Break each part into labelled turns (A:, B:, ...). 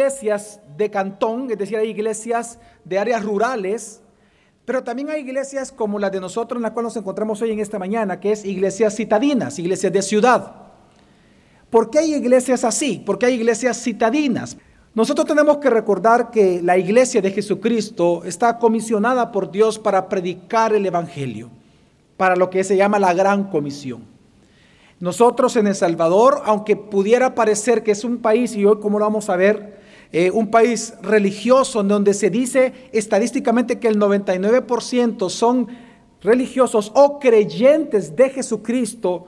A: Iglesias de cantón, es decir, hay iglesias de áreas rurales, pero también hay iglesias como la de nosotros en la cual nos encontramos hoy en esta mañana, que es iglesias citadinas, iglesias de ciudad. ¿Por qué hay iglesias así? ¿Por qué hay iglesias citadinas? Nosotros tenemos que recordar que la iglesia de Jesucristo está comisionada por Dios para predicar el Evangelio, para lo que se llama la gran comisión. Nosotros en El Salvador, aunque pudiera parecer que es un país, y hoy como lo vamos a ver, eh, un país religioso donde se dice estadísticamente que el 99% son religiosos o creyentes de Jesucristo,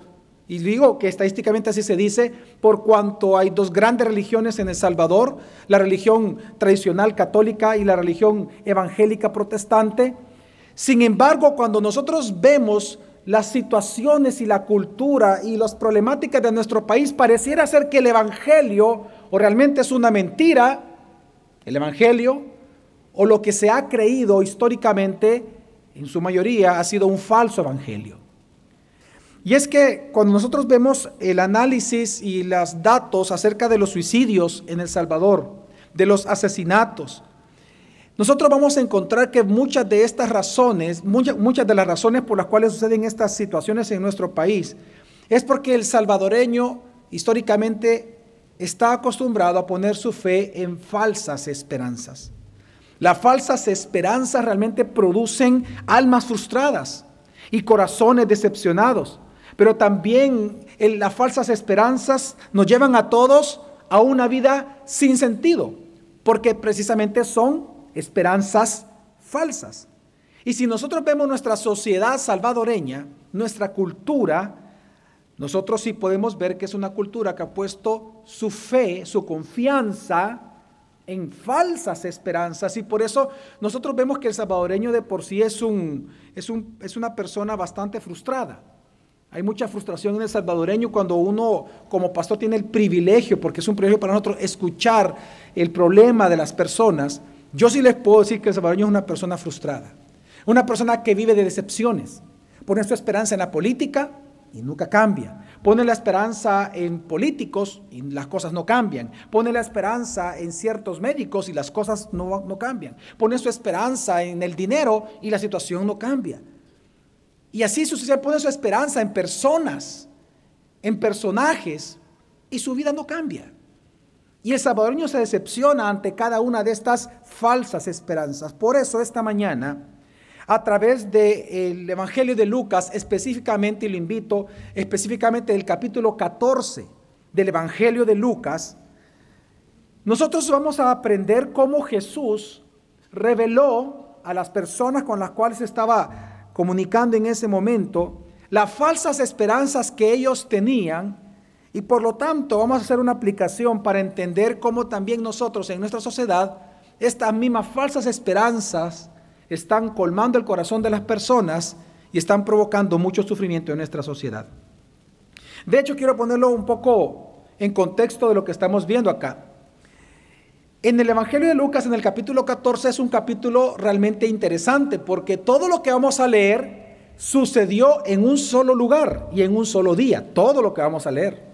A: y digo que estadísticamente así se dice, por cuanto hay dos grandes religiones en El Salvador, la religión tradicional católica y la religión evangélica protestante. Sin embargo, cuando nosotros vemos las situaciones y la cultura y las problemáticas de nuestro país, pareciera ser que el Evangelio o realmente es una mentira, el Evangelio, o lo que se ha creído históricamente, en su mayoría, ha sido un falso Evangelio. Y es que cuando nosotros vemos el análisis y los datos acerca de los suicidios en El Salvador, de los asesinatos, nosotros vamos a encontrar que muchas de estas razones, muchas, de las razones por las cuales suceden estas situaciones en nuestro país, es porque el salvadoreño históricamente está acostumbrado a poner su fe en falsas esperanzas. Las falsas esperanzas realmente producen almas frustradas y corazones decepcionados, pero también las falsas esperanzas nos llevan a todos a una vida sin sentido, porque precisamente son esperanzas falsas. Y si nosotros vemos nuestra sociedad salvadoreña, nuestra cultura, nosotros sí podemos ver que es una cultura que ha puesto su fe, su confianza en falsas esperanzas y por eso nosotros vemos que el salvadoreño de por sí es, un, es, un, es una persona bastante frustrada. Hay mucha frustración en el salvadoreño cuando uno como pastor tiene el privilegio, porque es un privilegio para nosotros, escuchar el problema de las personas. Yo sí les puedo decir que el salvadoreño es una persona frustrada, una persona que vive de decepciones, pone su esperanza en la política y nunca cambia. Pone la esperanza en políticos y las cosas no cambian. Pone la esperanza en ciertos médicos y las cosas no, no cambian. Pone su esperanza en el dinero y la situación no cambia. Y así sucesivamente pone su esperanza en personas, en personajes, y su vida no cambia. Y el salvadoreño se decepciona ante cada una de estas falsas esperanzas. Por eso esta mañana, a través del Evangelio de Lucas, específicamente, y lo invito, específicamente del capítulo 14 del Evangelio de Lucas, nosotros vamos a aprender cómo Jesús reveló a las personas con las cuales estaba comunicando en ese momento las falsas esperanzas que ellos tenían y por lo tanto vamos a hacer una aplicación para entender cómo también nosotros en nuestra sociedad estas mismas falsas esperanzas están colmando el corazón de las personas y están provocando mucho sufrimiento en nuestra sociedad. De hecho, quiero ponerlo un poco en contexto de lo que estamos viendo acá. En el Evangelio de Lucas, en el capítulo 14, es un capítulo realmente interesante porque todo lo que vamos a leer sucedió en un solo lugar y en un solo día. Todo lo que vamos a leer.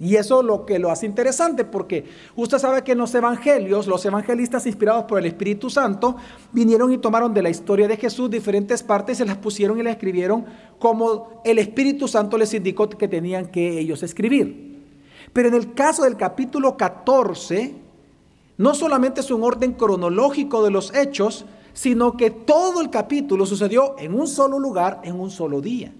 A: Y eso lo que lo hace interesante porque usted sabe que en los evangelios, los evangelistas inspirados por el Espíritu Santo vinieron y tomaron de la historia de Jesús diferentes partes, se las pusieron y las escribieron como el Espíritu Santo les indicó que tenían que ellos escribir. Pero en el caso del capítulo 14, no solamente es un orden cronológico de los hechos, sino que todo el capítulo sucedió en un solo lugar, en un solo día.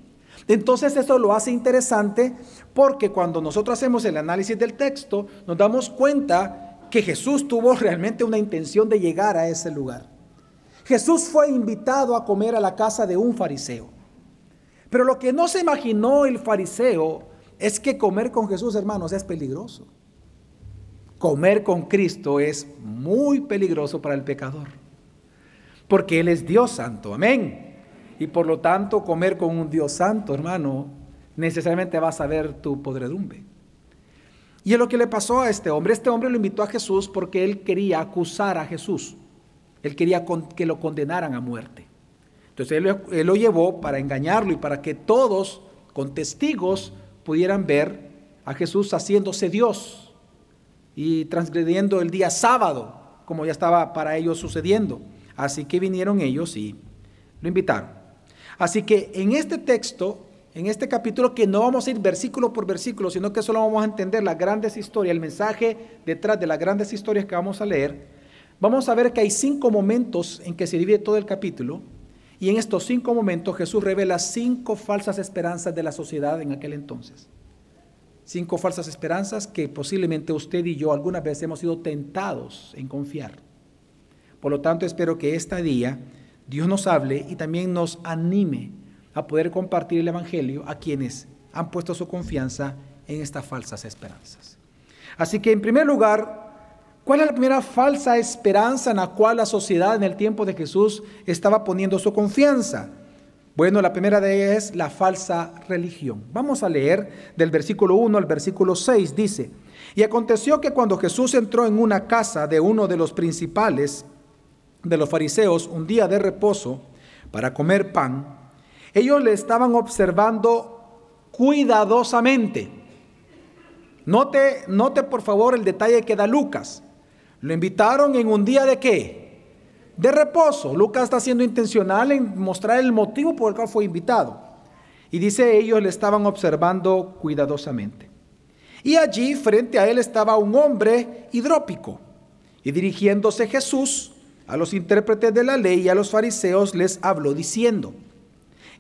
A: Entonces eso lo hace interesante porque cuando nosotros hacemos el análisis del texto, nos damos cuenta que Jesús tuvo realmente una intención de llegar a ese lugar. Jesús fue invitado a comer a la casa de un fariseo. Pero lo que no se imaginó el fariseo es que comer con Jesús, hermanos, es peligroso. Comer con Cristo es muy peligroso para el pecador. Porque Él es Dios santo. Amén. Y por lo tanto, comer con un Dios santo, hermano, necesariamente vas a ver tu podredumbre. Y es lo que le pasó a este hombre. Este hombre lo invitó a Jesús porque él quería acusar a Jesús. Él quería que lo condenaran a muerte. Entonces él, lo llevó para engañarlo y para que todos, con testigos, pudieran ver a Jesús haciéndose Dios y transgrediendo el día sábado, como ya estaba para ellos sucediendo. Así que vinieron ellos y lo invitaron. Así que en este texto, en este capítulo, que no vamos a ir versículo por versículo, sino que solo vamos a entender las grandes historias, el mensaje detrás de las grandes historias que vamos a leer, vamos a ver que hay cinco momentos en que se divide todo el capítulo. Y en estos cinco momentos Jesús revela cinco falsas esperanzas de la sociedad en aquel entonces. Cinco falsas esperanzas que posiblemente usted y yo algunas veces hemos sido tentados en confiar. Por lo tanto, espero que este día Dios nos hable y también nos anime a poder compartir el Evangelio a quienes han puesto su confianza en estas falsas esperanzas. Así que en primer lugar, ¿cuál es la primera falsa esperanza en la cual la sociedad en el tiempo de Jesús estaba poniendo su confianza? Bueno, la primera de ellas es la falsa religión. Vamos a leer del versículo 1 al versículo 6. Dice, y aconteció que cuando Jesús entró en una casa de uno de los principales de los fariseos un día de reposo para comer pan, ellos le estaban observando cuidadosamente. Note, note por favor el detalle que da Lucas. Lo invitaron en un día de qué? de reposo. Lucas está siendo intencional en mostrar el motivo por el cual fue invitado. Y dice, ellos le estaban observando cuidadosamente. Y allí frente a él estaba un hombre hidrópico. Y dirigiéndose Jesús a los intérpretes de la ley y a los fariseos les habló diciendo,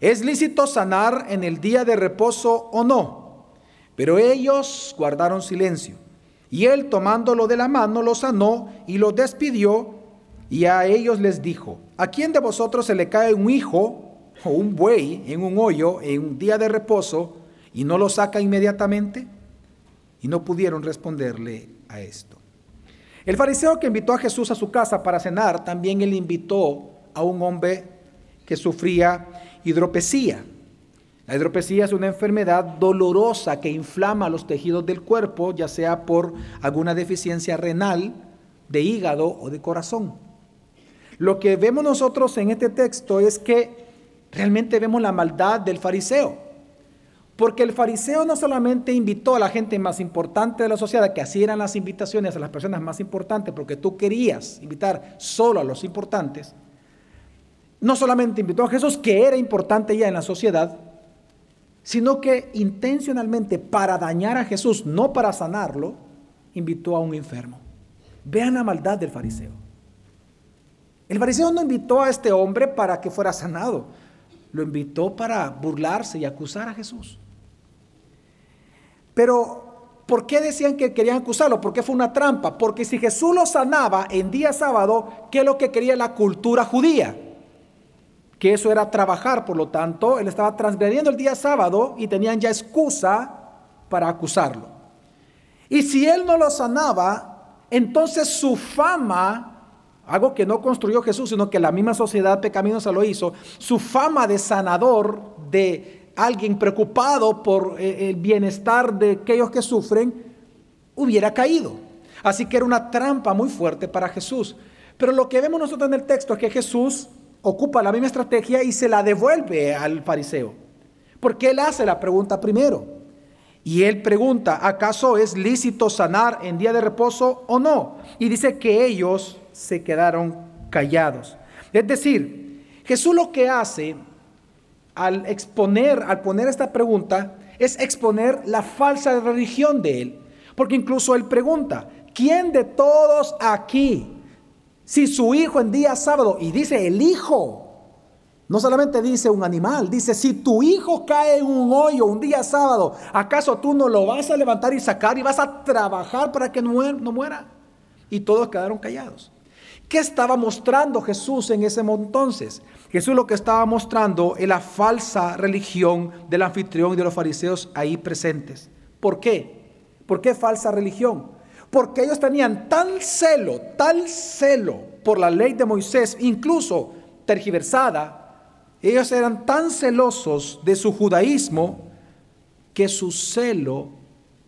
A: ¿es lícito sanar en el día de reposo o no? Pero ellos guardaron silencio. Y él tomándolo de la mano lo sanó y lo despidió y a ellos les dijo, ¿a quién de vosotros se le cae un hijo o un buey en un hoyo en un día de reposo y no lo saca inmediatamente? Y no pudieron responderle a esto. El fariseo que invitó a Jesús a su casa para cenar, también él invitó a un hombre que sufría hidropesía. La hidropesía es una enfermedad dolorosa que inflama los tejidos del cuerpo, ya sea por alguna deficiencia renal, de hígado o de corazón. Lo que vemos nosotros en este texto es que realmente vemos la maldad del fariseo. Porque el fariseo no solamente invitó a la gente más importante de la sociedad, que así eran las invitaciones a las personas más importantes, porque tú querías invitar solo a los importantes, no solamente invitó a Jesús, que era importante ya en la sociedad, sino que intencionalmente para dañar a Jesús, no para sanarlo, invitó a un enfermo. Vean la maldad del fariseo. El fariseo no invitó a este hombre para que fuera sanado, lo invitó para burlarse y acusar a Jesús. Pero, ¿por qué decían que querían acusarlo? Porque fue una trampa. Porque si Jesús lo sanaba en día sábado, ¿qué es lo que quería la cultura judía? Que eso era trabajar, por lo tanto, él estaba transgrediendo el día sábado y tenían ya excusa para acusarlo. Y si él no lo sanaba, entonces su fama algo que no construyó Jesús, sino que la misma sociedad pecaminosa lo hizo, su fama de sanador, de alguien preocupado por eh, el bienestar de aquellos que sufren, hubiera caído. Así que era una trampa muy fuerte para Jesús. Pero lo que vemos nosotros en el texto es que Jesús ocupa la misma estrategia y se la devuelve al fariseo. Porque él hace la pregunta primero. Y él pregunta, ¿acaso es lícito sanar en día de reposo o no? Y dice que ellos se quedaron callados. Es decir, Jesús lo que hace al exponer, al poner esta pregunta, es exponer la falsa religión de él. Porque incluso él pregunta, ¿quién de todos aquí, si su hijo en día sábado, y dice el hijo, no solamente dice un animal, dice, si tu hijo cae en un hoyo un día sábado, ¿acaso tú no lo vas a levantar y sacar y vas a trabajar para que no muera? Y todos quedaron callados. ¿Qué estaba mostrando Jesús en ese entonces? Jesús lo que estaba mostrando es la falsa religión del anfitrión y de los fariseos ahí presentes. ¿Por qué? ¿Por qué falsa religión? Porque ellos tenían tal celo, tal celo por la ley de Moisés, incluso tergiversada, ellos eran tan celosos de su judaísmo que su celo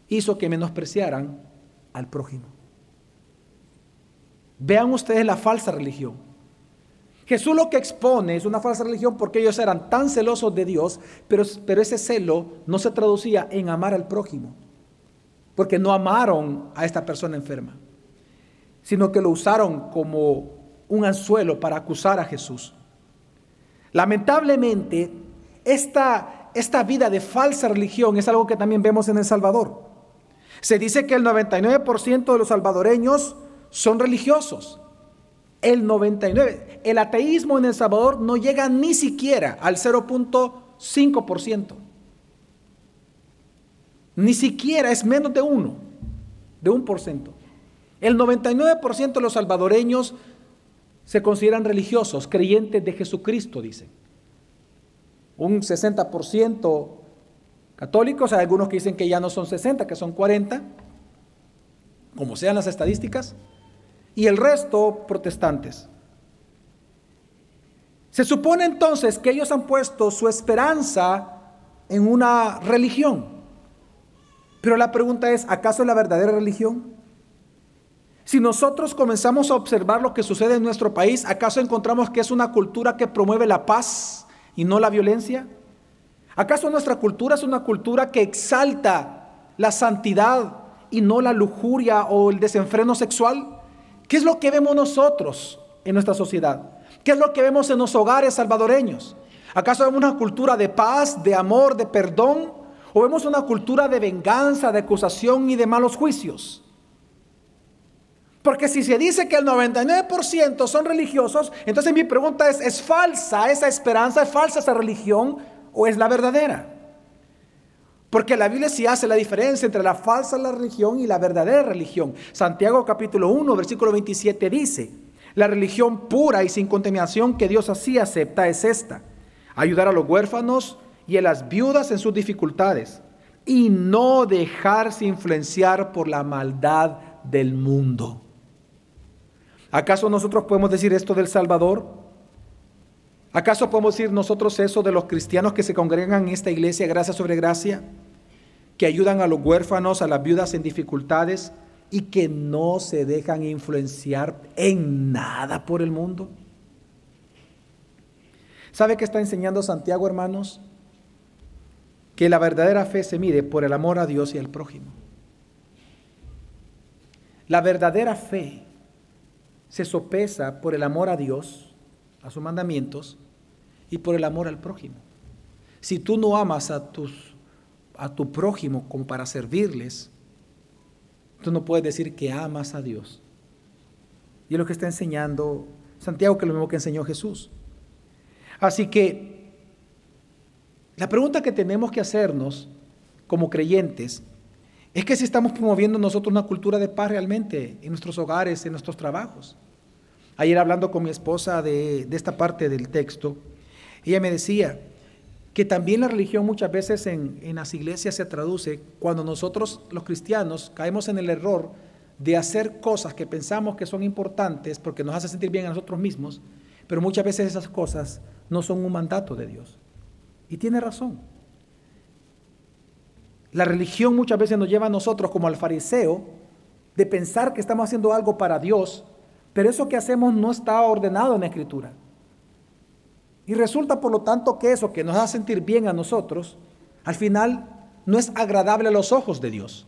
A: hizo que menospreciaran al prójimo. Vean ustedes la falsa religión. Jesús lo que expone es una falsa religión porque ellos eran tan celosos de Dios, pero, pero ese celo no se traducía en amar al prójimo. porque no amaron a esta persona enferma, sino que lo usaron como un anzuelo para acusar a Jesús. Lamentablemente, esta, esta vida de falsa religión es algo que también vemos en El Salvador. Se dice que el 99% de los salvadoreños son religiosos. El 99%. El ateísmo en El Salvador no llega ni siquiera al 0.5%. Ni siquiera es menos de uno, de un por ciento. El 99% de los salvadoreños se consideran religiosos, creyentes de Jesucristo, dicen. Un 60% católicos, hay algunos que dicen que ya no son 60, que son 40, como sean las estadísticas, y el resto protestantes. Se supone entonces que ellos han puesto su esperanza en una religión. Pero la pregunta es, ¿acaso es la verdadera religión? Si nosotros comenzamos a observar lo que sucede en nuestro país, ¿acaso encontramos que es una cultura que promueve la paz y no la violencia? ¿Acaso nuestra cultura es una cultura que exalta la santidad y no la lujuria o el desenfreno sexual? ¿Qué es lo que vemos nosotros en nuestra sociedad? ¿Qué es lo que vemos en los hogares salvadoreños? ¿Acaso vemos una cultura de paz, de amor, de perdón? ¿O vemos una cultura de venganza, de acusación y de malos juicios? Porque si se dice que el 99% son religiosos, entonces mi pregunta es, ¿es falsa esa esperanza? ¿Es falsa esa religión? ¿O es la verdadera? Porque la Biblia sí hace la diferencia entre la falsa religión y la verdadera religión. Santiago capítulo 1, versículo 27 dice, la religión pura y sin contaminación que Dios así acepta es esta, ayudar a los huérfanos y a las viudas en sus dificultades y no dejarse influenciar por la maldad del mundo. ¿Acaso nosotros podemos decir esto del Salvador? ¿Acaso podemos decir nosotros eso de los cristianos que se congregan en esta iglesia, gracia sobre gracia, que ayudan a los huérfanos, a las viudas en dificultades y que no se dejan influenciar en nada por el mundo? ¿Sabe qué está enseñando Santiago, hermanos? Que la verdadera fe se mide por el amor a Dios y al prójimo. La verdadera fe se sopesa por el amor a Dios, a sus mandamientos, y por el amor al prójimo. Si tú no amas a, tus, a tu prójimo como para servirles, tú no puedes decir que amas a Dios. Y es lo que está enseñando Santiago, que es lo mismo que enseñó Jesús. Así que la pregunta que tenemos que hacernos como creyentes es que si estamos promoviendo nosotros una cultura de paz realmente en nuestros hogares, en nuestros trabajos. Ayer hablando con mi esposa de, esta parte del texto, ella me decía que también la religión muchas veces en, en las iglesias se traduce cuando nosotros los cristianos caemos en el error de hacer cosas que pensamos que son importantes porque nos hace sentir bien a nosotros mismos, pero muchas veces esas cosas no son un mandato de Dios. Y tiene razón. La religión muchas veces nos lleva a nosotros como al fariseo de pensar que estamos haciendo algo para Dios, pero eso que hacemos no está ordenado en la escritura. Y resulta por lo tanto que eso que nos hace sentir bien a nosotros, al final no es agradable a los ojos de Dios.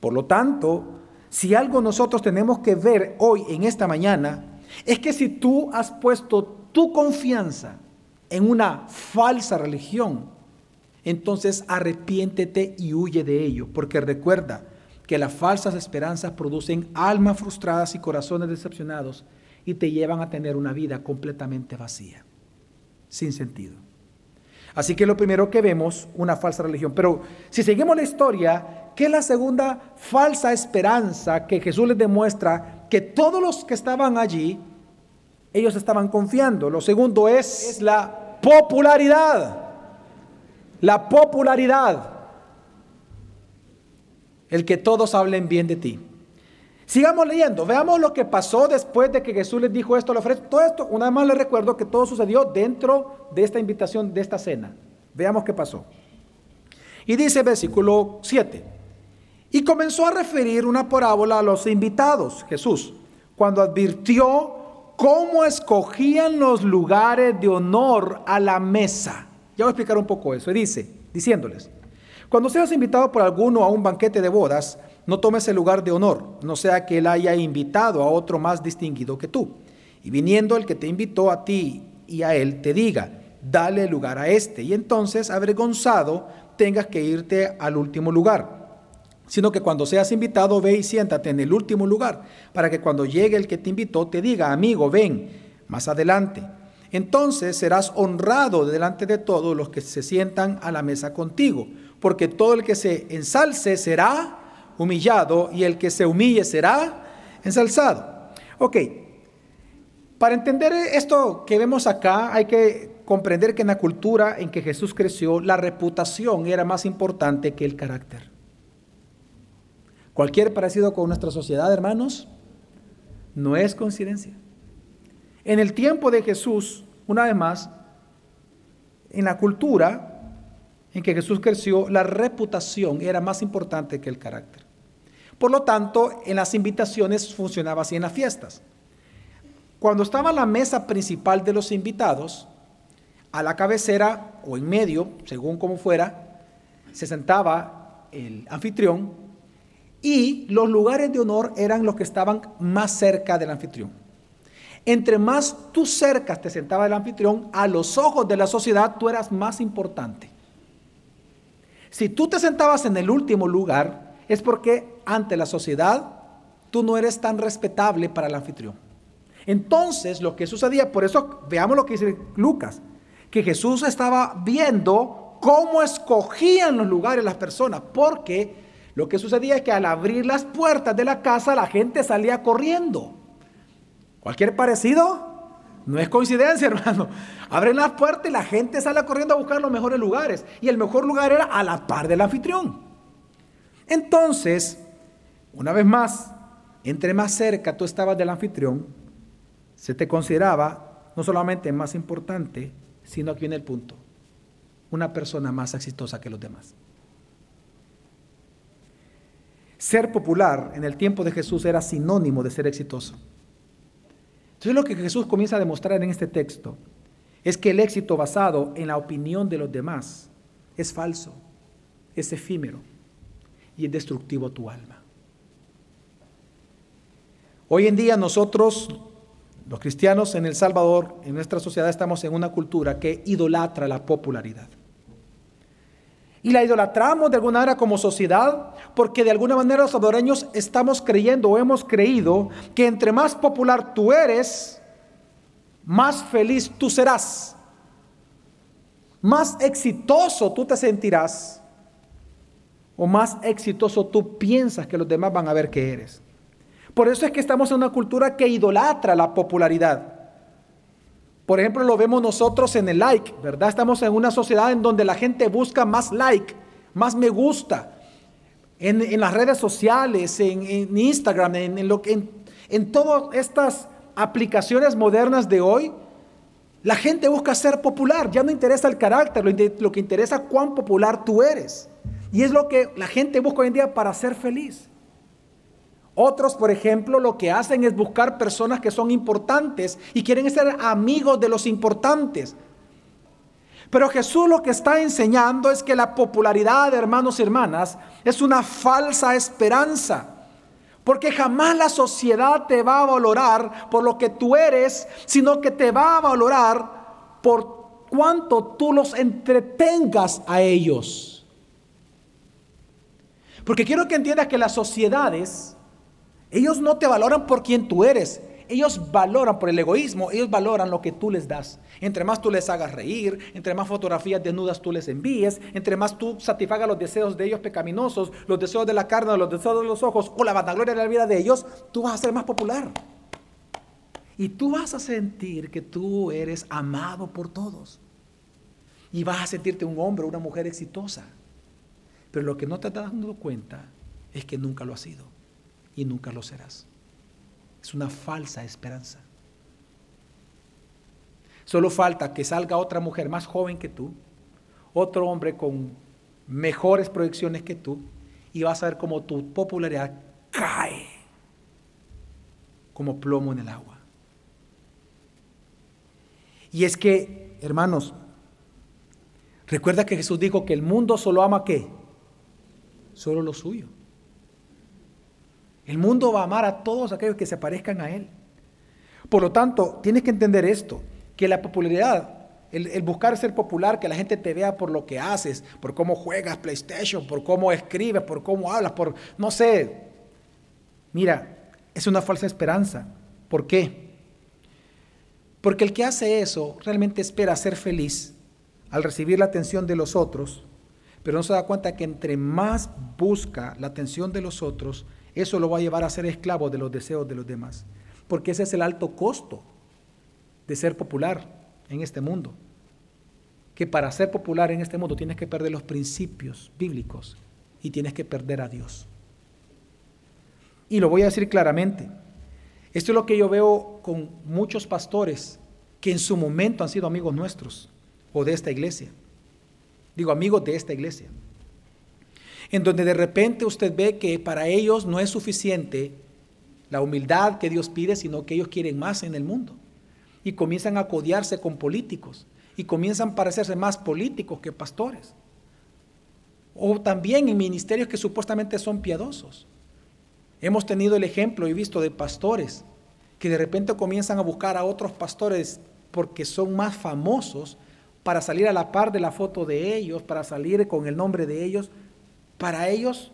A: Por lo tanto, si algo nosotros tenemos que ver hoy en esta mañana, es que si tú has puesto tu confianza en una falsa religión, entonces arrepiéntete y huye de ello, porque recuerda que las falsas esperanzas producen almas frustradas y corazones decepcionados y te llevan a tener una vida completamente vacía, sin sentido. Así que lo primero que vemos, una falsa religión. Pero si seguimos la historia, ¿qué es la segunda falsa esperanza que Jesús les demuestra que todos los que estaban allí, ellos estaban confiando? Lo segundo es, es la popularidad. La popularidad. El que todos hablen bien de ti. Sigamos leyendo, veamos lo que pasó después de que Jesús les dijo esto, le ofrece todo esto. Una vez más les recuerdo que todo sucedió dentro de esta invitación, de esta cena. Veamos qué pasó. Y dice versículo 7. Y comenzó a referir una parábola a los invitados, Jesús, cuando advirtió cómo escogían los lugares de honor a la mesa. Ya voy a explicar un poco eso. Y dice, diciéndoles, Cuando seas invitado por alguno a un banquete de bodas, no tomes el lugar de honor, no sea que él haya invitado a otro más distinguido que tú. Y viniendo el que te invitó a ti y a él, te diga, dale lugar a este. Y entonces, avergonzado, tengas que irte al último lugar. Sino que cuando seas invitado, ve y siéntate en el último lugar, para que cuando llegue el que te invitó, te diga, amigo, ven, más adelante. Entonces serás honrado delante de todos los que se sientan a la mesa contigo, porque todo el que se ensalce será humillado y el que se humille será ensalzado. Ok, para entender esto que vemos acá hay que comprender que en la cultura en que Jesús creció, la reputación era más importante que el carácter. Cualquier parecido con nuestra sociedad, hermanos, no es coincidencia. En el tiempo de Jesús, una vez más, en la cultura en que Jesús creció, la reputación era más importante que el carácter. Por lo tanto, en las invitaciones funcionaba así en las fiestas. Cuando estaba la mesa principal de los invitados, a la cabecera o en medio, según como fuera, se sentaba el anfitrión y los lugares de honor eran los que estaban más cerca del anfitrión. Entre más tú cerca te sentaba el anfitrión, a los ojos de la sociedad tú eras más importante. Si tú te sentabas en el último lugar, es porque ante la sociedad tú no eres tan respetable para el anfitrión. Entonces, lo que sucedía, por eso veamos lo que dice Lucas, que Jesús estaba viendo cómo escogían los lugares las personas, porque lo que sucedía es que al abrir las puertas de la casa la gente salía corriendo. ¿Cualquier parecido? No es coincidencia, hermano. Abren las puertas y la gente sale corriendo a buscar los mejores lugares. Y el mejor lugar era a la par del anfitrión. Entonces, una vez más, entre más cerca tú estabas del anfitrión, se te consideraba no solamente más importante, sino aquí en el punto, una persona más exitosa que los demás. Ser popular en el tiempo de Jesús era sinónimo de ser exitoso. Entonces lo que Jesús comienza a demostrar en este texto es que el éxito basado en la opinión de los demás es falso, es efímero y es destructivo tu alma. Hoy en día nosotros los cristianos en El Salvador, en nuestra sociedad, estamos en una cultura que idolatra la popularidad. Y la idolatramos de alguna manera como sociedad porque de alguna manera los salvadoreños estamos creyendo o hemos creído que entre más popular tú eres, más feliz tú serás, más exitoso tú te sentirás o más exitoso tú piensas que los demás van a ver que eres. Por eso es que estamos en una cultura que idolatra la popularidad. Por ejemplo, lo vemos nosotros en el like, ¿verdad? Estamos en una sociedad en donde la gente busca más like, más me gusta. En, las redes sociales, en, Instagram, en, lo que, en, todas estas aplicaciones modernas de hoy, la gente busca ser popular. Ya no interesa el carácter, lo, lo que interesa cuán popular tú eres. Y es lo que la gente busca hoy en día para ser feliz. Otros, por ejemplo, lo que hacen es buscar personas que son importantes y quieren ser amigos de los importantes. Pero Jesús lo que está enseñando es que la popularidad, hermanos y hermanas, es una falsa esperanza. Porque jamás la sociedad te va a valorar por lo que tú eres, sino que te va a valorar por cuánto tú los entretengas a ellos. Porque quiero que entiendas que las sociedades ellos no te valoran por quien tú eres. Ellos valoran por el egoísmo, ellos valoran lo que tú les das. Entre más tú les hagas reír, entre más fotografías desnudas tú les envíes, entre más tú satisfagas los deseos de ellos pecaminosos, los deseos de la carne, los deseos de los ojos o la vanagloria de la vida de ellos, tú vas a ser más popular. Y tú vas a sentir que tú eres amado por todos. Y vas a sentirte un hombre una mujer exitosa. Pero lo que no te estás dando cuenta es que nunca lo has sido y nunca lo serás. Es una falsa esperanza. Solo falta que salga otra mujer más joven que tú, otro hombre con mejores proyecciones que tú, y vas a ver cómo tu popularidad cae como plomo en el agua. Y es que, hermanos, recuerda que Jesús dijo que el mundo solo ama qué? Solo lo suyo. El mundo va a amar a todos aquellos que se parezcan a Él. Por lo tanto, tienes que entender esto, que la popularidad, el, buscar ser popular, que la gente te vea por lo que haces, por cómo juegas PlayStation, por cómo escribes, por cómo hablas, por, no sé. Mira, es una falsa esperanza. ¿Por qué? Porque el que hace eso realmente espera ser feliz al recibir la atención de los otros, pero no se da cuenta que entre más busca la atención de los otros, eso lo va a llevar a ser esclavo de los deseos de los demás. Porque ese es el alto costo de ser popular en este mundo. Que para ser popular en este mundo tienes que perder los principios bíblicos y tienes que perder a Dios. Y lo voy a decir claramente. Esto es lo que yo veo con muchos pastores que en su momento han sido amigos nuestros o de esta iglesia. Digo, amigos de esta iglesia. En donde de repente usted ve que para ellos no es suficiente la humildad que Dios pide, sino que ellos quieren más en el mundo. Y comienzan a codiarse con políticos y comienzan a parecerse más políticos que pastores. O también en ministerios que supuestamente son piadosos. Hemos tenido el ejemplo y visto de pastores que de repente comienzan a buscar a otros pastores porque son más famosos para salir a la par de la foto de ellos, para salir con el nombre de ellos, para ellos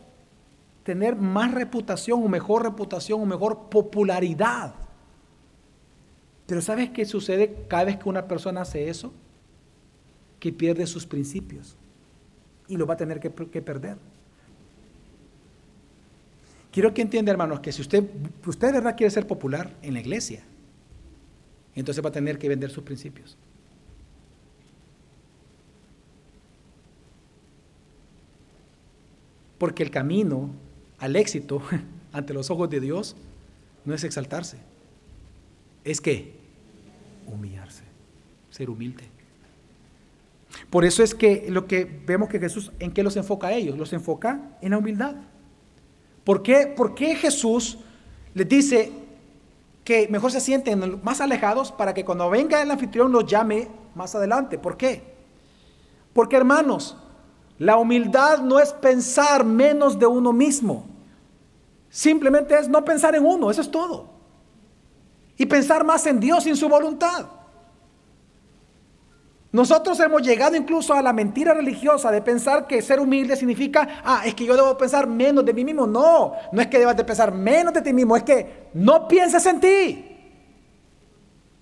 A: tener más reputación o mejor reputación o mejor popularidad. Pero ¿sabes qué sucede cada vez que una persona hace eso? Que pierde sus principios y lo va a tener que, perder. Quiero que entienda, hermanos, que si usted, usted de verdad quiere ser popular en la iglesia, entonces va a tener que vender sus principios. Porque el camino al éxito ante los ojos de Dios no es exaltarse, es que humillarse, ser humilde. Por eso es que lo que vemos que Jesús, ¿en qué los enfoca a ellos? Los enfoca en la humildad. ¿Por qué, ¿Por qué Jesús les dice que mejor se sienten más alejados para que cuando venga el anfitrión los llame más adelante? ¿Por qué? Porque hermanos, la humildad no es pensar menos de uno mismo. Simplemente es no pensar en uno, eso es todo. Y pensar más en Dios y en su voluntad. Nosotros hemos llegado incluso a la mentira religiosa de pensar que ser humilde significa, ah, es que yo debo pensar menos de mí mismo. No, no es que debas de pensar menos de ti mismo, es que no pienses en ti.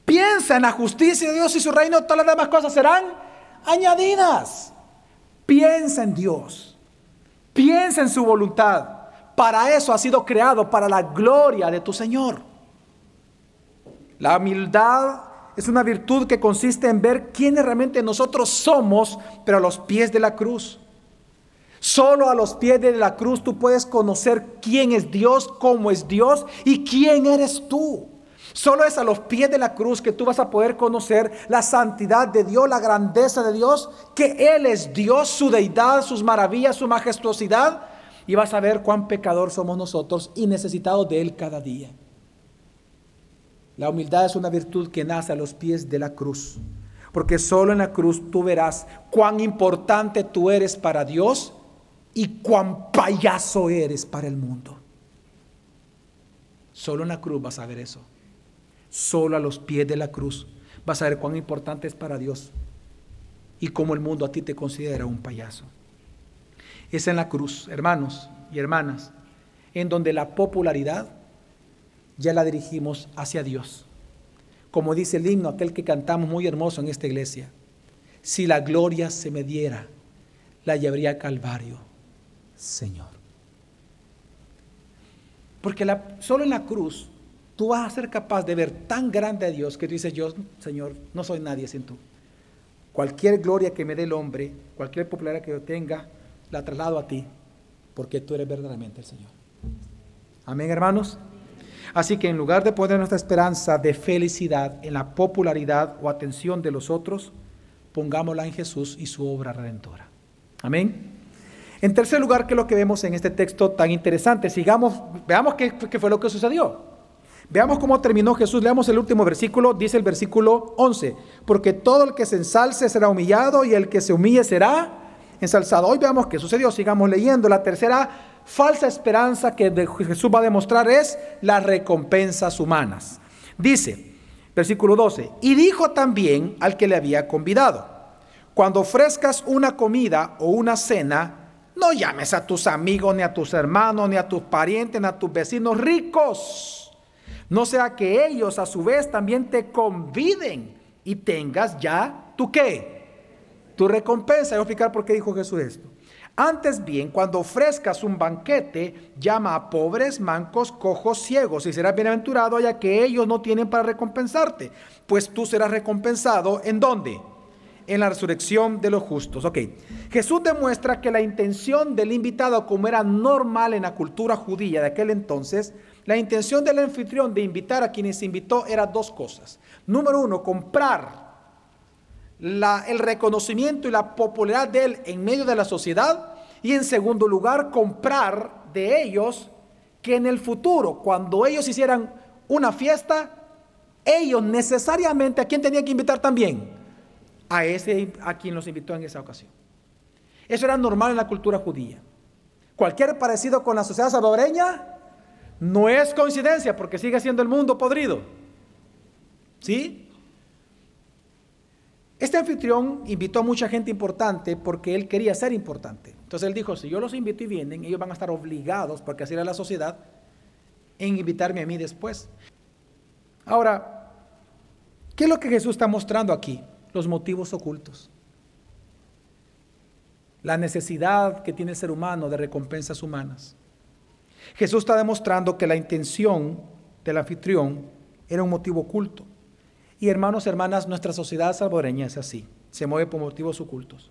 A: Piensa en la justicia de Dios y su reino, todas las demás cosas serán añadidas. Piensa en Dios. Piensa en su voluntad. Para eso ha sido creado, para la gloria de tu Señor. La humildad es una virtud que consiste en ver quiénes realmente nosotros somos, pero a los pies de la cruz. Solo a los pies de la cruz tú puedes conocer quién es Dios, cómo es Dios y quién eres tú. Solo es a los pies de la cruz que tú vas a poder conocer la santidad de Dios, la grandeza de Dios, que Él es Dios, su deidad, sus maravillas, su majestuosidad, y vas a ver cuán pecador somos nosotros y necesitados de Él cada día. La humildad es una virtud que nace a los pies de la cruz, porque solo en la cruz tú verás cuán importante tú eres para Dios y cuán payaso eres para el mundo. Solo en la cruz vas a ver eso. Solo a los pies de la cruz vas a ver cuán importante es para Dios y cómo el mundo a ti te considera un payaso. Es en la cruz, hermanos y hermanas, en donde la popularidad ya la dirigimos hacia Dios. Como dice el himno, aquel que cantamos muy hermoso en esta iglesia. Si la gloria se me diera, la llevaría al Calvario, Señor. Porque la, solo en la cruz tú vas a ser capaz de ver tan grande a Dios que tú dices, yo, Señor, no soy nadie sin tú. Cualquier gloria que me dé el hombre, cualquier popularidad que yo tenga, la traslado a ti, porque tú eres verdaderamente el Señor. Amén, hermanos. Así que en lugar de poner nuestra esperanza de felicidad en la popularidad o atención de los otros, pongámosla en Jesús y su obra redentora. Amén. En tercer lugar, ¿qué es lo que vemos en este texto tan interesante? Sigamos, veamos qué, qué fue lo que sucedió. Veamos cómo terminó Jesús. Leamos el último versículo, dice el versículo 11. Porque todo el que se ensalce será humillado y el que se humille será ensalzado. Hoy veamos qué sucedió, sigamos leyendo. La tercera falsa esperanza que Jesús va a demostrar es las recompensas humanas. Dice, versículo 12, y dijo también al que le había convidado, cuando ofrezcas una comida o una cena, no llames a tus amigos, ni a tus hermanos, ni a tus parientes, ni a tus vecinos ricos. No sea que ellos a su vez también te conviden y tengas ya tu qué? Tu recompensa. Voy a explicar por qué dijo Jesús esto. Antes bien, cuando ofrezcas un banquete, llama a pobres, mancos, cojos, ciegos, y serás bienaventurado, ya que ellos no tienen para recompensarte, pues tú serás recompensado en dónde? En la resurrección de los justos. Ok, Jesús demuestra que la intención del invitado, como era normal en la cultura judía de aquel entonces, la intención del anfitrión de invitar a quienes invitó era dos cosas. Número uno, comprar el reconocimiento y la popularidad de él en medio de la sociedad y en segundo lugar comprar de ellos que en el futuro, cuando ellos hicieran una fiesta, ellos necesariamente a quién tenían que invitar también, a ese a quien los invitó en esa ocasión. Eso era normal en la cultura judía. Cualquier parecido con la sociedad salvadoreña no es coincidencia porque sigue siendo el mundo podrido. ¿Sí? Este anfitrión invitó a mucha gente importante porque él quería ser importante. Entonces él dijo, si yo los invito y vienen, ellos van a estar obligados, porque así era la sociedad, en invitarme a mí después. Ahora, ¿qué es lo que Jesús está mostrando aquí? Los motivos ocultos. La necesidad que tiene el ser humano de recompensas humanas. Jesús está demostrando que la intención del anfitrión era un motivo oculto. Y hermanos, hermanas, nuestra sociedad salvadoreña es así, se mueve por motivos ocultos.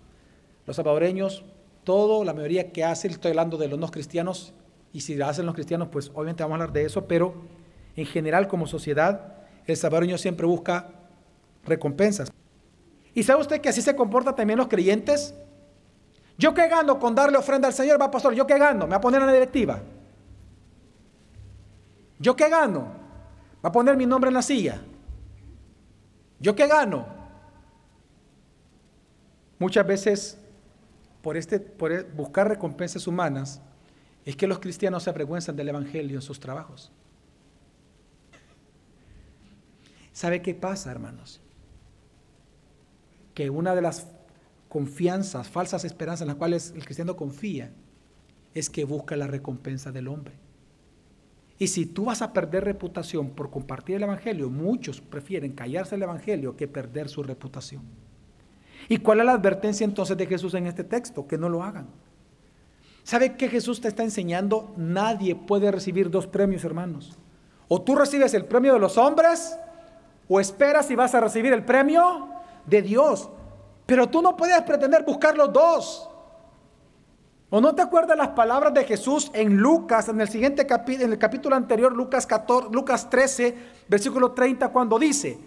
A: Los salvadoreños, todo, la mayoría que hace, estoy hablando de los no cristianos, y si hacen los cristianos, pues obviamente vamos a hablar de eso, pero en general como sociedad, el salvadoreño siempre busca recompensas. ¿Y sabe usted que así se comporta también los creyentes? ¿Yo qué gano con darle ofrenda al Señor? Va, pastor, ¿yo qué gano? ¿Me va a poner en la directiva? ¿Yo qué gano? ¿Va a poner mi nombre en la silla? ¿Yo qué gano? Muchas veces, por, este, por e, buscar recompensas humanas, es que los cristianos se avergüenzan del Evangelio en sus trabajos. ¿Sabe qué pasa, hermanos? Que una de las confianzas, falsas esperanzas en las cuales el cristiano confía, es que busca la recompensa del hombre. Y si tú vas a perder reputación por compartir el Evangelio, muchos prefieren callarse el Evangelio que perder su reputación. ¿Y cuál es la advertencia entonces de Jesús en este texto? Que no lo hagan. ¿Sabe qué Jesús te está enseñando? Nadie puede recibir dos premios, hermanos. O tú recibes el premio de los hombres, o esperas y vas a recibir el premio de Dios. Pero tú no puedes pretender buscar los dos. ¿O no te acuerdas las palabras de Jesús en Lucas, en el siguiente capítulo, en el capítulo anterior, Lucas, 14, Lucas 13, versículo 30, cuando dice,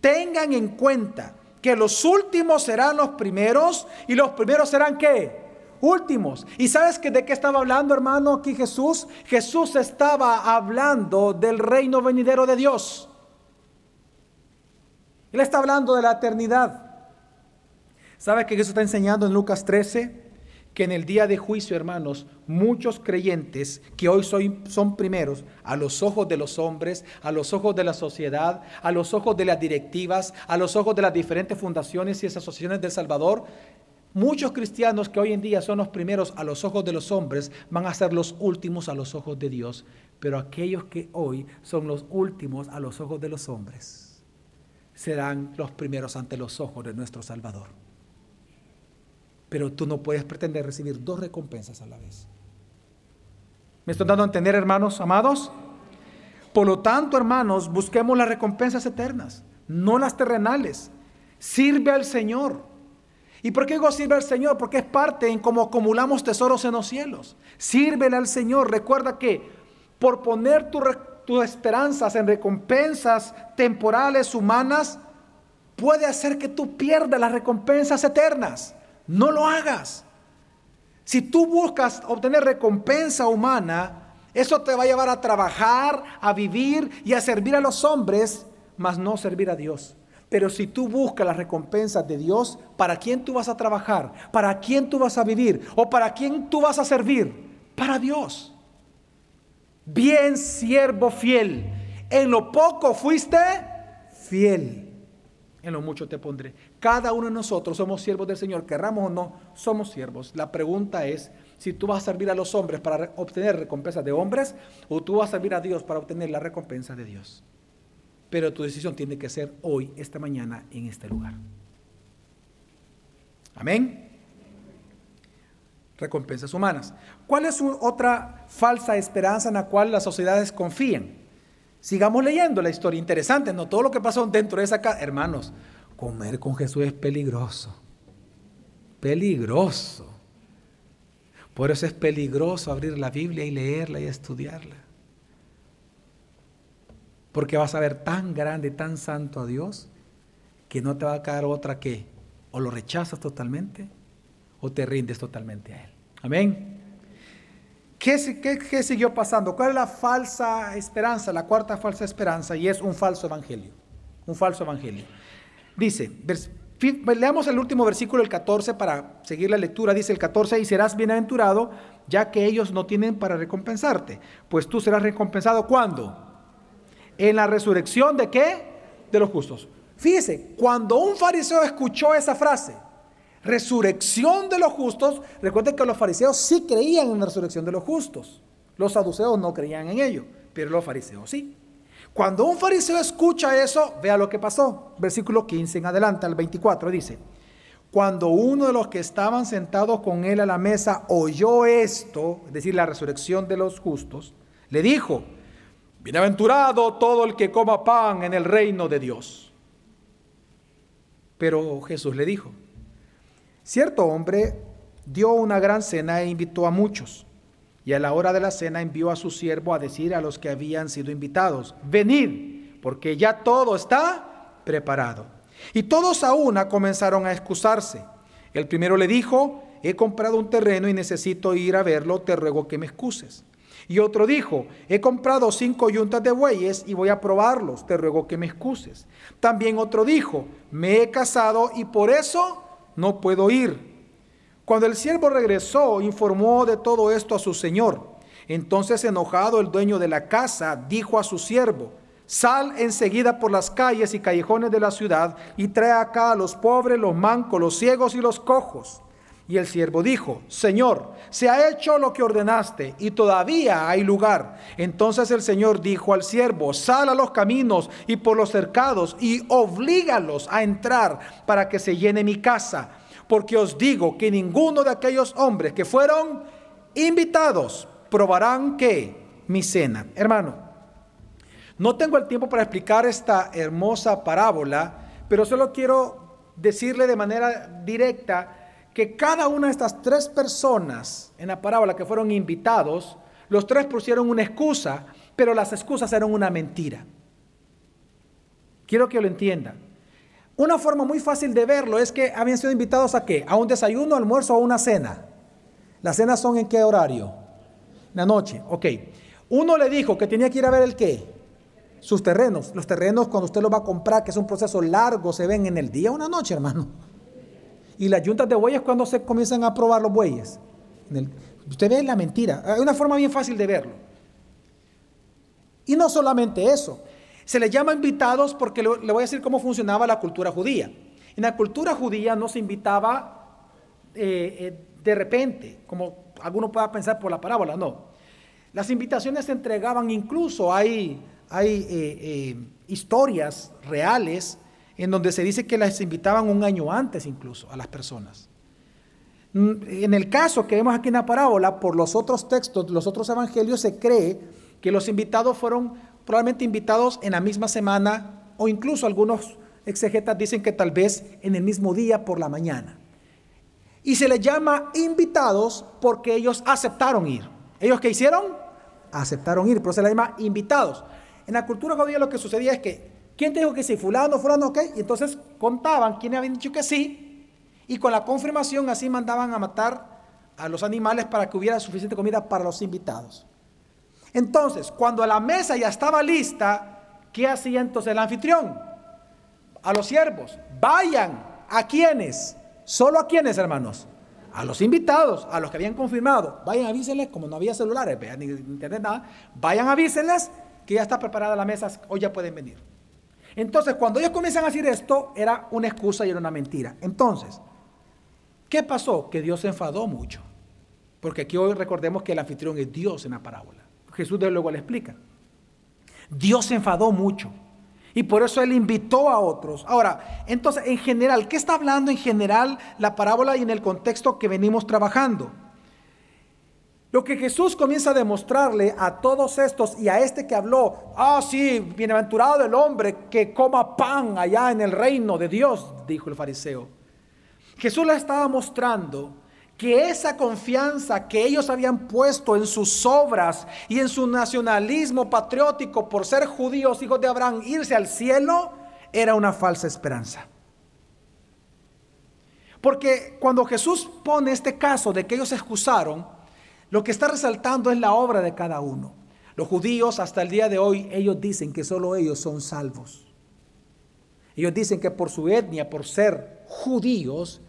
A: tengan en cuenta que los últimos serán los primeros y los primeros serán qué? Últimos. ¿Y sabes que de qué estaba hablando, hermano, aquí Jesús? Jesús estaba hablando del reino venidero de Dios. Él está hablando de la eternidad. ¿Sabes que Jesús está enseñando en Lucas 13? Que en el día de juicio, hermanos, muchos creyentes que hoy son primeros a los ojos de los hombres, a los ojos de la sociedad, a los ojos de las directivas, a los ojos de las diferentes fundaciones y asociaciones del Salvador, muchos cristianos que hoy en día son los primeros a los ojos de los hombres van a ser los últimos a los ojos de Dios. Pero aquellos que hoy son los últimos a los ojos de los hombres serán los primeros ante los ojos de nuestro Salvador. Pero tú no puedes pretender recibir dos recompensas a la vez. ¿Me estoy dando a entender, hermanos amados? Por lo tanto, hermanos, busquemos las recompensas eternas, no las terrenales. Sirve al Señor. ¿Y por qué digo sirve al Señor? Porque es parte en cómo acumulamos tesoros en los cielos. Sírvele al Señor. Recuerda que por poner tus esperanzas en recompensas temporales, humanas, puede hacer que tú pierdas las recompensas eternas. No lo hagas. Si tú buscas obtener recompensa humana, eso te va a llevar a trabajar, a vivir y a servir a los hombres, mas no servir a Dios. Pero si tú buscas las recompensas de Dios, ¿para quién tú vas a trabajar? ¿Para quién tú vas a vivir? ¿O para quién tú vas a servir? Para Dios. Bien siervo fiel. En lo poco fuiste fiel. En lo mucho te pondré. Cada uno de nosotros somos siervos del Señor, querramos o no, somos siervos. La pregunta es si tú vas a servir a los hombres para obtener recompensas de hombres o tú vas a servir a Dios para obtener la recompensa de Dios pero tu decisión tiene que ser hoy, esta mañana, en este lugar. Amén. Recompensas humanas. ¿Cuál es otra falsa esperanza en la cual las sociedades confían? Sigamos leyendo la historia interesante, no todo lo que pasó dentro de esa casa. Hermanos, comer con Jesús es peligroso. Peligroso. Por eso es peligroso abrir la Biblia y leerla y estudiarla. Porque vas a ver tan grande, tan santo a Dios, que no te va a quedar otra que o lo rechazas totalmente o te rindes totalmente a Él. Amén. ¿Qué, qué, siguió pasando? ¿Cuál es la falsa esperanza? La cuarta falsa esperanza y es un falso evangelio. Un falso evangelio. Dice, leamos el último versículo, el 14, para seguir la lectura. Dice el 14, y serás bienaventurado, ya que ellos no tienen para recompensarte. Pues tú serás recompensado cuando? en la resurrección de qué? De los justos. Fíjese, cuando un fariseo escuchó esa frase, resurrección de los justos, recuerden que los fariseos sí creían en la resurrección de los justos. Los saduceos no creían en ello, pero los fariseos sí. Cuando un fariseo escucha eso, vea lo que pasó. Versículo 15 en adelante, al 24 dice, cuando uno de los que estaban sentados con él a la mesa oyó esto, es decir, la resurrección de los justos, le dijo, Bienaventurado todo el que coma pan en el reino de Dios. Pero Jesús le dijo, cierto hombre dio una gran cena e invitó a muchos. Y a la hora de la cena envió a su siervo a decir a los que habían sido invitados, venid, porque ya todo está preparado. Y todos a una comenzaron a excusarse. El primero le dijo, he comprado un terreno y necesito ir a verlo, te ruego que me excuses. Y otro dijo, he comprado cinco yuntas de bueyes y voy a probarlos, te ruego que me excuses. También otro dijo, me he casado y por eso no puedo ir. Cuando el siervo regresó, informó de todo esto a su señor. Entonces enojado el dueño de la casa dijo a su siervo, sal enseguida por las calles y callejones de la ciudad y trae acá a los pobres, los mancos, los ciegos y los cojos. Y el siervo dijo, Señor, se ha hecho lo que ordenaste y todavía hay lugar. Entonces el Señor dijo al siervo, sal a los caminos y por los cercados y oblígalos a entrar para que se llene mi casa. Porque os digo que ninguno de aquellos hombres que fueron invitados probarán que mi cena. Hermano, no tengo el tiempo para explicar esta hermosa parábola, pero solo quiero decirle de manera directa que cada una de estas tres personas en la parábola que fueron invitados, los tres pusieron una excusa, pero las excusas eran una mentira. Quiero que lo entiendan. Una forma muy fácil de verlo es que habían sido invitados a qué? A un desayuno, almuerzo o una cena. ¿Las cenas son en qué horario? La noche, ok. Uno le dijo que tenía que ir a ver el qué? Sus terrenos. Los terrenos cuando usted los va a comprar, que es un proceso largo, se ven en el día o una noche, hermano. Y las yuntas de bueyes cuando se comienzan a probar los bueyes. usted ve la mentira. Hay una forma bien fácil de verlo. Y no solamente eso. Se les llama invitados porque le, voy a decir cómo funcionaba la cultura judía. En la cultura judía no se invitaba eh, eh, de repente, como alguno pueda pensar por la parábola, no. Las invitaciones se entregaban incluso, hay, hay eh, historias reales en donde se dice que las invitaban un año antes incluso a las personas. Mm, en el caso que vemos aquí en la parábola, por los otros textos, los otros evangelios, se cree que los invitados fueron probablemente invitados en la misma semana o incluso algunos exegetas dicen que tal vez en el mismo día por la mañana. Y se les llama invitados porque ellos aceptaron ir. ¿Ellos qué hicieron? Aceptaron ir, pero se les llama invitados. En la cultura judía lo que sucedía es que ¿Quién te dijo que sí? Fulano, fulano, ok. Y entonces contaban quiénes habían dicho que sí. Y con la confirmación así mandaban a matar a los animales para que hubiera suficiente comida para los invitados. Entonces, cuando la mesa ya estaba lista, ¿qué hacía entonces el anfitrión? a los siervos, vayan a quienes, solo a quienes, hermanos, a los invitados, a los que habían confirmado, vayan avísenles, como no había celulares, ni internet, nada, vayan avísenles que ya está preparada la mesa, hoy ya pueden venir. Entonces, cuando ellos comienzan a decir esto, era una excusa y era una mentira. Entonces, ¿qué pasó? Que Dios se enfadó mucho. Porque aquí hoy recordemos que el anfitrión es Dios en la parábola. Jesús luego le explica. Dios se enfadó mucho. Y por eso Él invitó a otros. Ahora, entonces, en general, ¿qué está hablando en general la parábola y en el contexto que venimos trabajando? Lo que Jesús comienza a demostrarle a todos estos y a este que habló, ah, sí, bienaventurado el hombre que coma pan allá en el reino de Dios, dijo el fariseo. Jesús le estaba mostrando que esa confianza que ellos habían puesto en sus obras y en su nacionalismo patriótico por ser judíos, hijos de Abraham, irse al cielo, era una falsa esperanza. Porque cuando Jesús pone este caso de que ellos se excusaron, lo que está resaltando es la obra de cada uno. Los judíos hasta el día de hoy, ellos dicen que solo ellos son salvos. Ellos dicen que por su etnia, por ser judíos,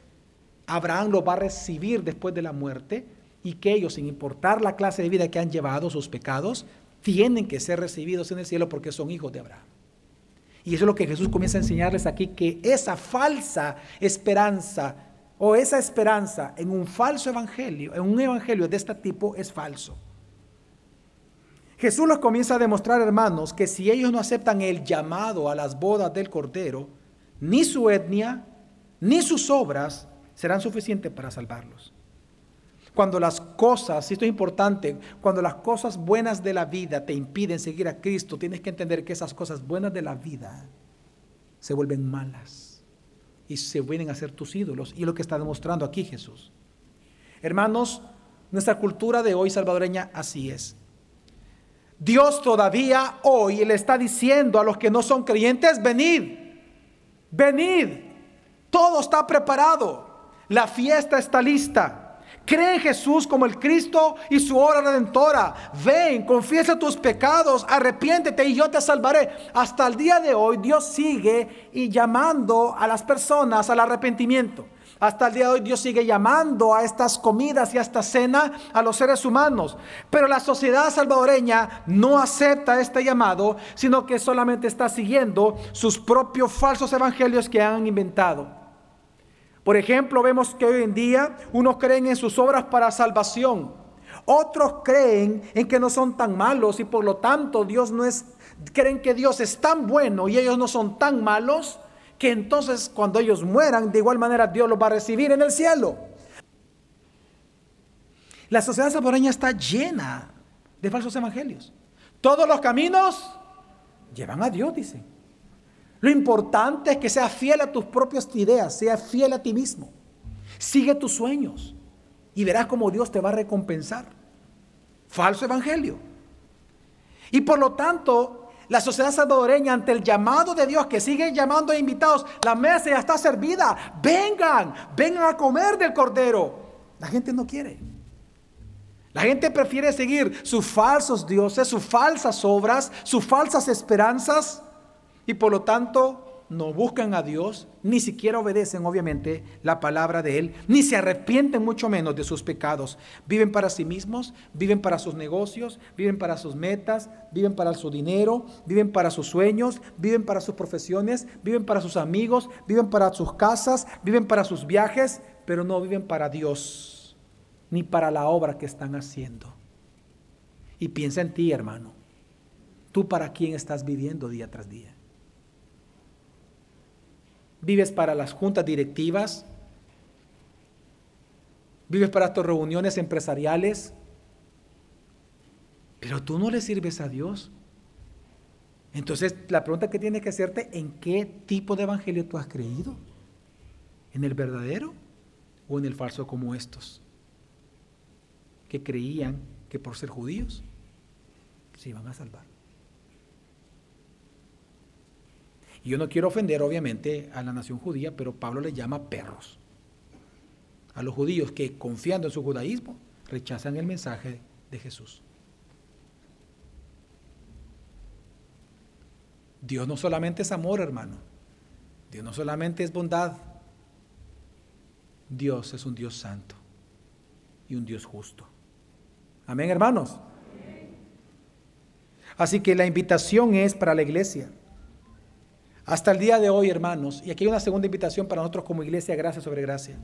A: Abraham lo va a recibir después de la muerte y que ellos, sin importar la clase de vida que han llevado, sus pecados, tienen que ser recibidos en el cielo porque son hijos de Abraham. Y eso es lo que Jesús comienza a enseñarles aquí, que esa falsa esperanza o esa esperanza en un falso evangelio, en un evangelio de este tipo es falso. Jesús los comienza a demostrar, hermanos, que si ellos no aceptan el llamado a las bodas del Cordero, ni su etnia, ni sus obras serán suficientes para salvarlos. Cuando las cosas, y esto es importante, cuando las cosas buenas de la vida te impiden seguir a Cristo, tienes que entender que esas cosas buenas de la vida se vuelven malas y se vienen a ser tus ídolos. Y es lo que está demostrando aquí Jesús. Hermanos, nuestra cultura de hoy salvadoreña así es. Dios todavía hoy le está diciendo a los que no son creyentes, venid, venid, todo está preparado. La fiesta está lista. Cree en Jesús como el Cristo y su obra redentora. Ven, confiesa tus pecados, arrepiéntete y yo te salvaré. Hasta el día de hoy Dios sigue y llamando a las personas al arrepentimiento. Hasta el día de hoy Dios sigue llamando a estas comidas y a esta cena a los seres humanos. Pero la sociedad salvadoreña no acepta este llamado, sino que solamente está siguiendo sus propios falsos evangelios que han inventado. Por ejemplo, vemos que hoy en día unos creen en sus obras para salvación. Otros creen en que no son tan malos y por lo tanto Dios no es, creen que Dios es tan bueno y ellos no son tan malos que entonces cuando ellos mueran de igual manera Dios los va a recibir en el cielo. La sociedad salvadoreña está llena de falsos evangelios. Todos los caminos llevan a Dios, dicen. Lo importante es que seas fiel a tus propias ideas, seas fiel a ti mismo. Sigue tus sueños y verás cómo Dios te va a recompensar. Falso evangelio. Y por lo tanto, la sociedad salvadoreña ante el llamado de Dios que sigue llamando a invitados, la mesa ya está servida. Vengan, vengan a comer del cordero. La gente no quiere. La gente prefiere seguir sus falsos dioses, sus falsas obras, sus falsas esperanzas y por lo tanto no buscan a Dios, ni siquiera obedecen obviamente la palabra de Él, ni se arrepienten mucho menos de sus pecados. Viven para sí mismos, viven para sus negocios, viven para sus metas, viven para su dinero, viven para sus sueños, viven para sus profesiones, viven para sus amigos, viven para sus casas, viven para sus viajes, pero no viven para Dios, ni para la obra que están haciendo. Y piensa en ti, hermano. ¿Tú para quién estás viviendo día tras día? Vives para las juntas directivas, vives para tus reuniones empresariales, pero tú no le sirves a Dios. Entonces, la pregunta que tienes que hacerte, ¿en qué tipo de evangelio tú has creído? ¿En el verdadero o en el falso como estos? Que creían que por ser judíos se iban a salvar. Y yo no quiero ofender, obviamente, a la nación judía, pero Pablo le llama perros. A los judíos que, confiando en su judaísmo, rechazan el mensaje de Jesús. Dios no solamente es amor, hermano. Dios no solamente es bondad, Dios es un Dios santo y un Dios justo. Amén, hermanos. Así que la invitación es para la iglesia. Hasta el día de hoy, hermanos, y aquí hay una segunda invitación para nosotros como iglesia, gracia sobre gracia.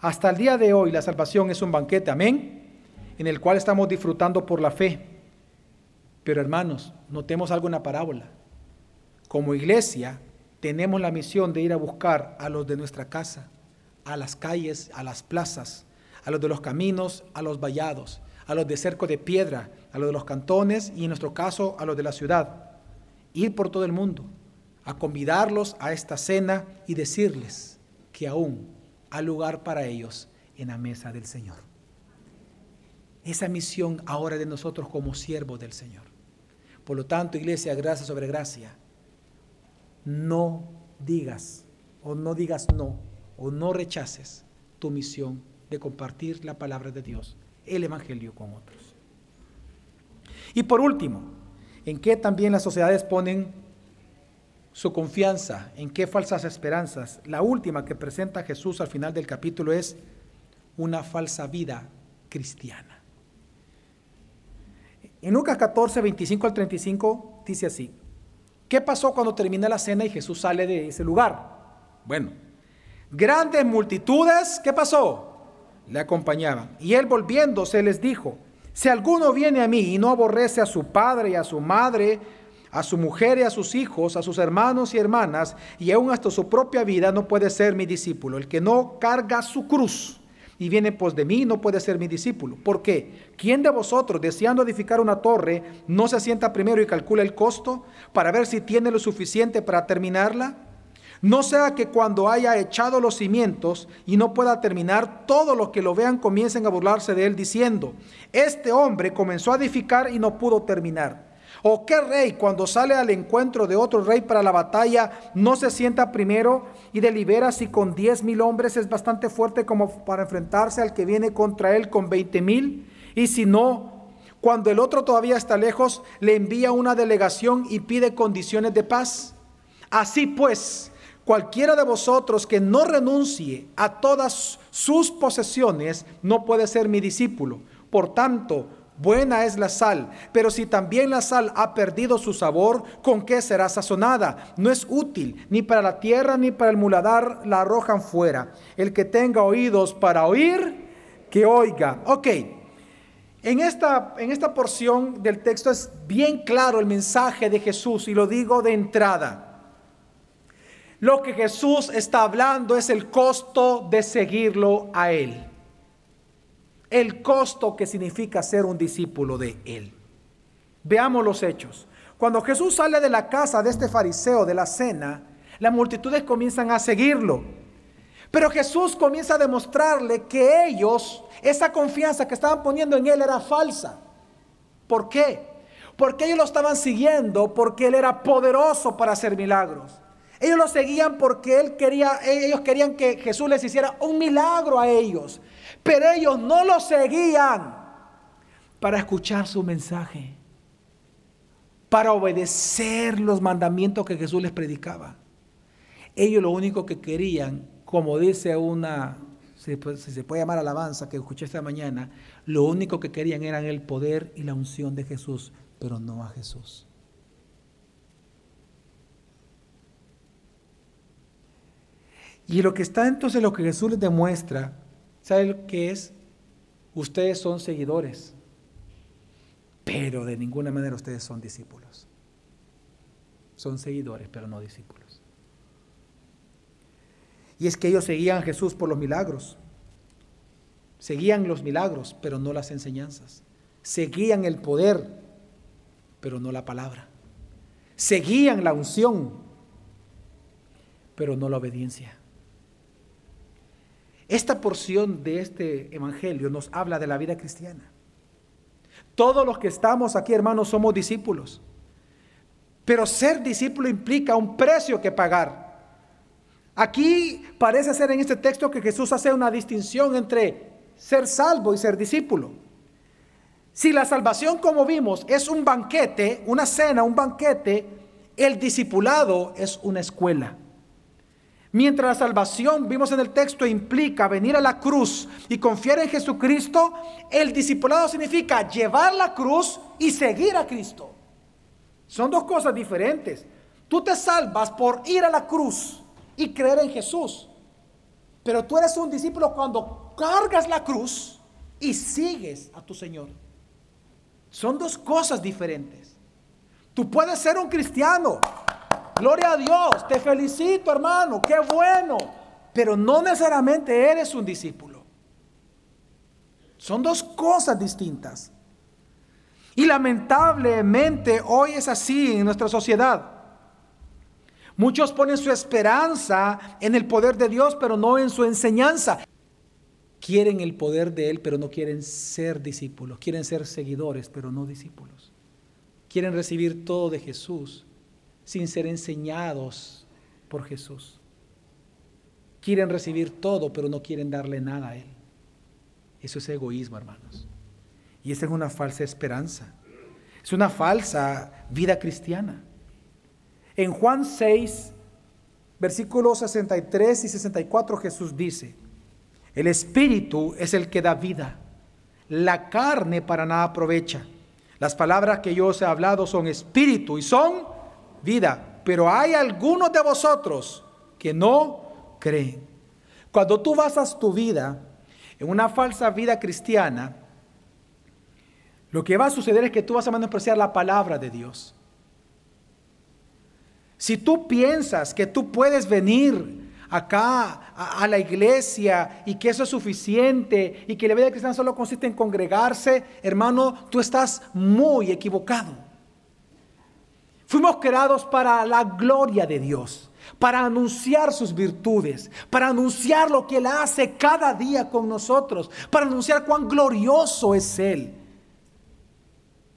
A: Hasta el día de hoy la salvación es un banquete, amén, en el cual estamos disfrutando por la fe. Pero hermanos, notemos algo en la parábola. Como iglesia tenemos la misión de ir a buscar a los de nuestra casa, a las calles, a las plazas, a los de los caminos, a los vallados, a los de cerco de piedra, a los de los cantones y en nuestro caso a los de la ciudad. Ir por todo el mundo a convidarlos a esta cena y decirles que aún hay lugar para ellos en la mesa del Señor. Esa misión ahora de nosotros como siervos del Señor. Por lo tanto, iglesia, gracia sobre gracia, no digas o no digas no o no rechaces tu misión de compartir la palabra de Dios, el Evangelio con otros. Y por último, ¿en qué también las sociedades ponen su confianza, en qué falsas esperanzas. La última que presenta Jesús al final del capítulo es una falsa vida cristiana. En Lucas 14, 25 al 35 dice así, ¿qué pasó cuando termina la cena y Jesús sale de ese lugar? Bueno, grandes multitudes, ¿qué pasó? Le acompañaban. Y él volviéndose les dijo, si alguno viene a mí y no aborrece a su padre y a su madre, a su mujer y a sus hijos, a sus hermanos y hermanas, y aún hasta su propia vida, no puede ser mi discípulo. El que no carga su cruz y viene pues de mí, no puede ser mi discípulo. ¿Por qué? ¿Quién de vosotros, deseando edificar una torre, no se sienta primero y calcula el costo para ver si tiene lo suficiente para terminarla? No sea que cuando haya echado los cimientos y no pueda terminar, todos los que lo vean comiencen a burlarse de él diciendo, este hombre comenzó a edificar y no pudo terminar. ¿O qué rey cuando sale al encuentro de otro rey para la batalla no se sienta primero y delibera si con diez mil hombres es bastante fuerte como para enfrentarse al que viene contra él con veinte mil? Y si no, cuando el otro todavía está lejos, le envía una delegación y pide condiciones de paz. Así pues, cualquiera de vosotros que no renuncie a todas sus posesiones no puede ser mi discípulo. Por tanto, Buena es la sal, pero si también la sal ha perdido su sabor, ¿con qué será sazonada? No es útil ni para la tierra ni para el muladar, la arrojan fuera. El que tenga oídos para oír, que oiga. Ok, en esta, en esta porción del texto es bien claro el mensaje de Jesús y lo digo de entrada. Lo que Jesús está hablando es el costo de seguirlo a Él el costo que significa ser un discípulo de Él. Veamos los hechos. Cuando Jesús sale de la casa de este fariseo de la cena, las multitudes comienzan a seguirlo. Pero Jesús comienza a demostrarle que ellos, esa confianza que estaban poniendo en Él era falsa. ¿Por qué? Porque ellos lo estaban siguiendo porque Él era poderoso para hacer milagros. Ellos lo seguían porque él quería, ellos querían que Jesús les hiciera un milagro a ellos. Pero ellos no lo seguían para escuchar su mensaje, para obedecer los mandamientos que Jesús les predicaba. Ellos lo único que querían, como dice una, si se puede llamar alabanza que escuché esta mañana, lo único que querían eran el poder y la unción de Jesús, pero no a Jesús. Y lo que está entonces, lo que Jesús les demuestra, ¿sabe qué es? Ustedes son seguidores, pero de ninguna manera ustedes son discípulos. Son seguidores, pero no discípulos. Y es que ellos seguían a Jesús por los milagros. Seguían los milagros, pero no las enseñanzas. Seguían el poder, pero no la palabra. Seguían la unción, pero no la obediencia. Esta porción de este Evangelio nos habla de la vida cristiana. Todos los que estamos aquí, hermanos, somos discípulos. Pero ser discípulo implica un precio que pagar. Aquí parece ser en este texto que Jesús hace una distinción entre ser salvo y ser discípulo. Si la salvación, como vimos, es un banquete, una cena, un banquete, el discipulado es una escuela. Mientras la salvación, vimos en el texto, implica venir a la cruz y confiar en Jesucristo, el discipulado significa llevar la cruz y seguir a Cristo. Son dos cosas diferentes. Tú te salvas por ir a la cruz y creer en Jesús. Pero tú eres un discípulo cuando cargas la cruz y sigues a tu Señor. Son dos cosas diferentes. Tú puedes ser un cristiano Gloria a Dios, te felicito hermano, qué bueno. Pero no necesariamente eres un discípulo. Son dos cosas distintas. Y lamentablemente hoy es así en nuestra sociedad. Muchos ponen su esperanza en el poder de Dios, pero no en su enseñanza. Quieren el poder de Él, pero no quieren ser discípulos. Quieren ser seguidores, pero no discípulos. Quieren recibir todo de Jesús, sin ser enseñados por Jesús. Quieren recibir todo, pero no quieren darle nada a Él. Eso es egoísmo, hermanos. Y esa es una falsa esperanza. Es una falsa vida cristiana. En Juan 6, versículos 63 y 64, Jesús dice, el Espíritu es el que da vida, la carne para nada aprovecha. Las palabras que yo os he hablado son espíritu y son vida, pero hay algunos de vosotros que no creen. Cuando tú basas tu vida en una falsa vida cristiana, lo que va a suceder es que tú vas a menospreciar la palabra de Dios. Si tú piensas que tú puedes venir acá a, la iglesia y que eso es suficiente y que la vida cristiana solo consiste en congregarse, hermano, tú estás muy equivocado. Fuimos creados para la gloria de Dios, para anunciar sus virtudes, para anunciar lo que Él hace cada día con nosotros, para anunciar cuán glorioso es Él.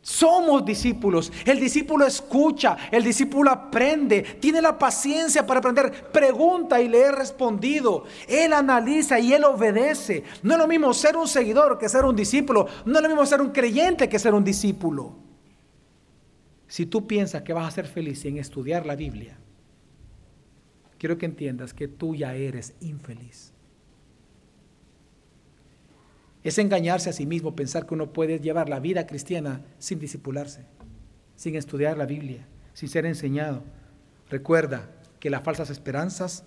A: Somos discípulos. El discípulo escucha, el discípulo aprende, tiene la paciencia para aprender, pregunta y le he respondido. Él analiza y él obedece. No es lo mismo ser un seguidor que ser un discípulo. No es lo mismo ser un creyente que ser un discípulo. Si tú piensas que vas a ser feliz en estudiar la Biblia, quiero que entiendas que tú ya eres infeliz. Es engañarse a sí mismo pensar que uno puede llevar la vida cristiana sin disipularse, sin estudiar la Biblia, sin ser enseñado. Recuerda que las falsas esperanzas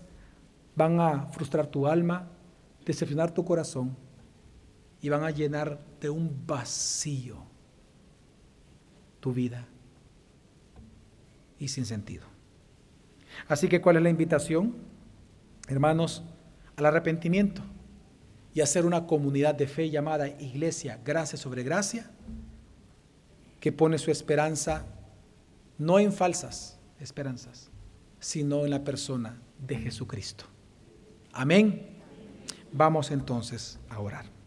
A: van a frustrar tu alma, decepcionar tu corazón y van a llenar de un vacío tu vida y sin sentido. Así que, ¿cuál es la invitación? Hermanos, al arrepentimiento y hacer una comunidad de fe llamada Iglesia Gracia sobre Gracia, que pone su esperanza no en falsas esperanzas, sino en la persona de Jesucristo. Amén. Vamos entonces a orar.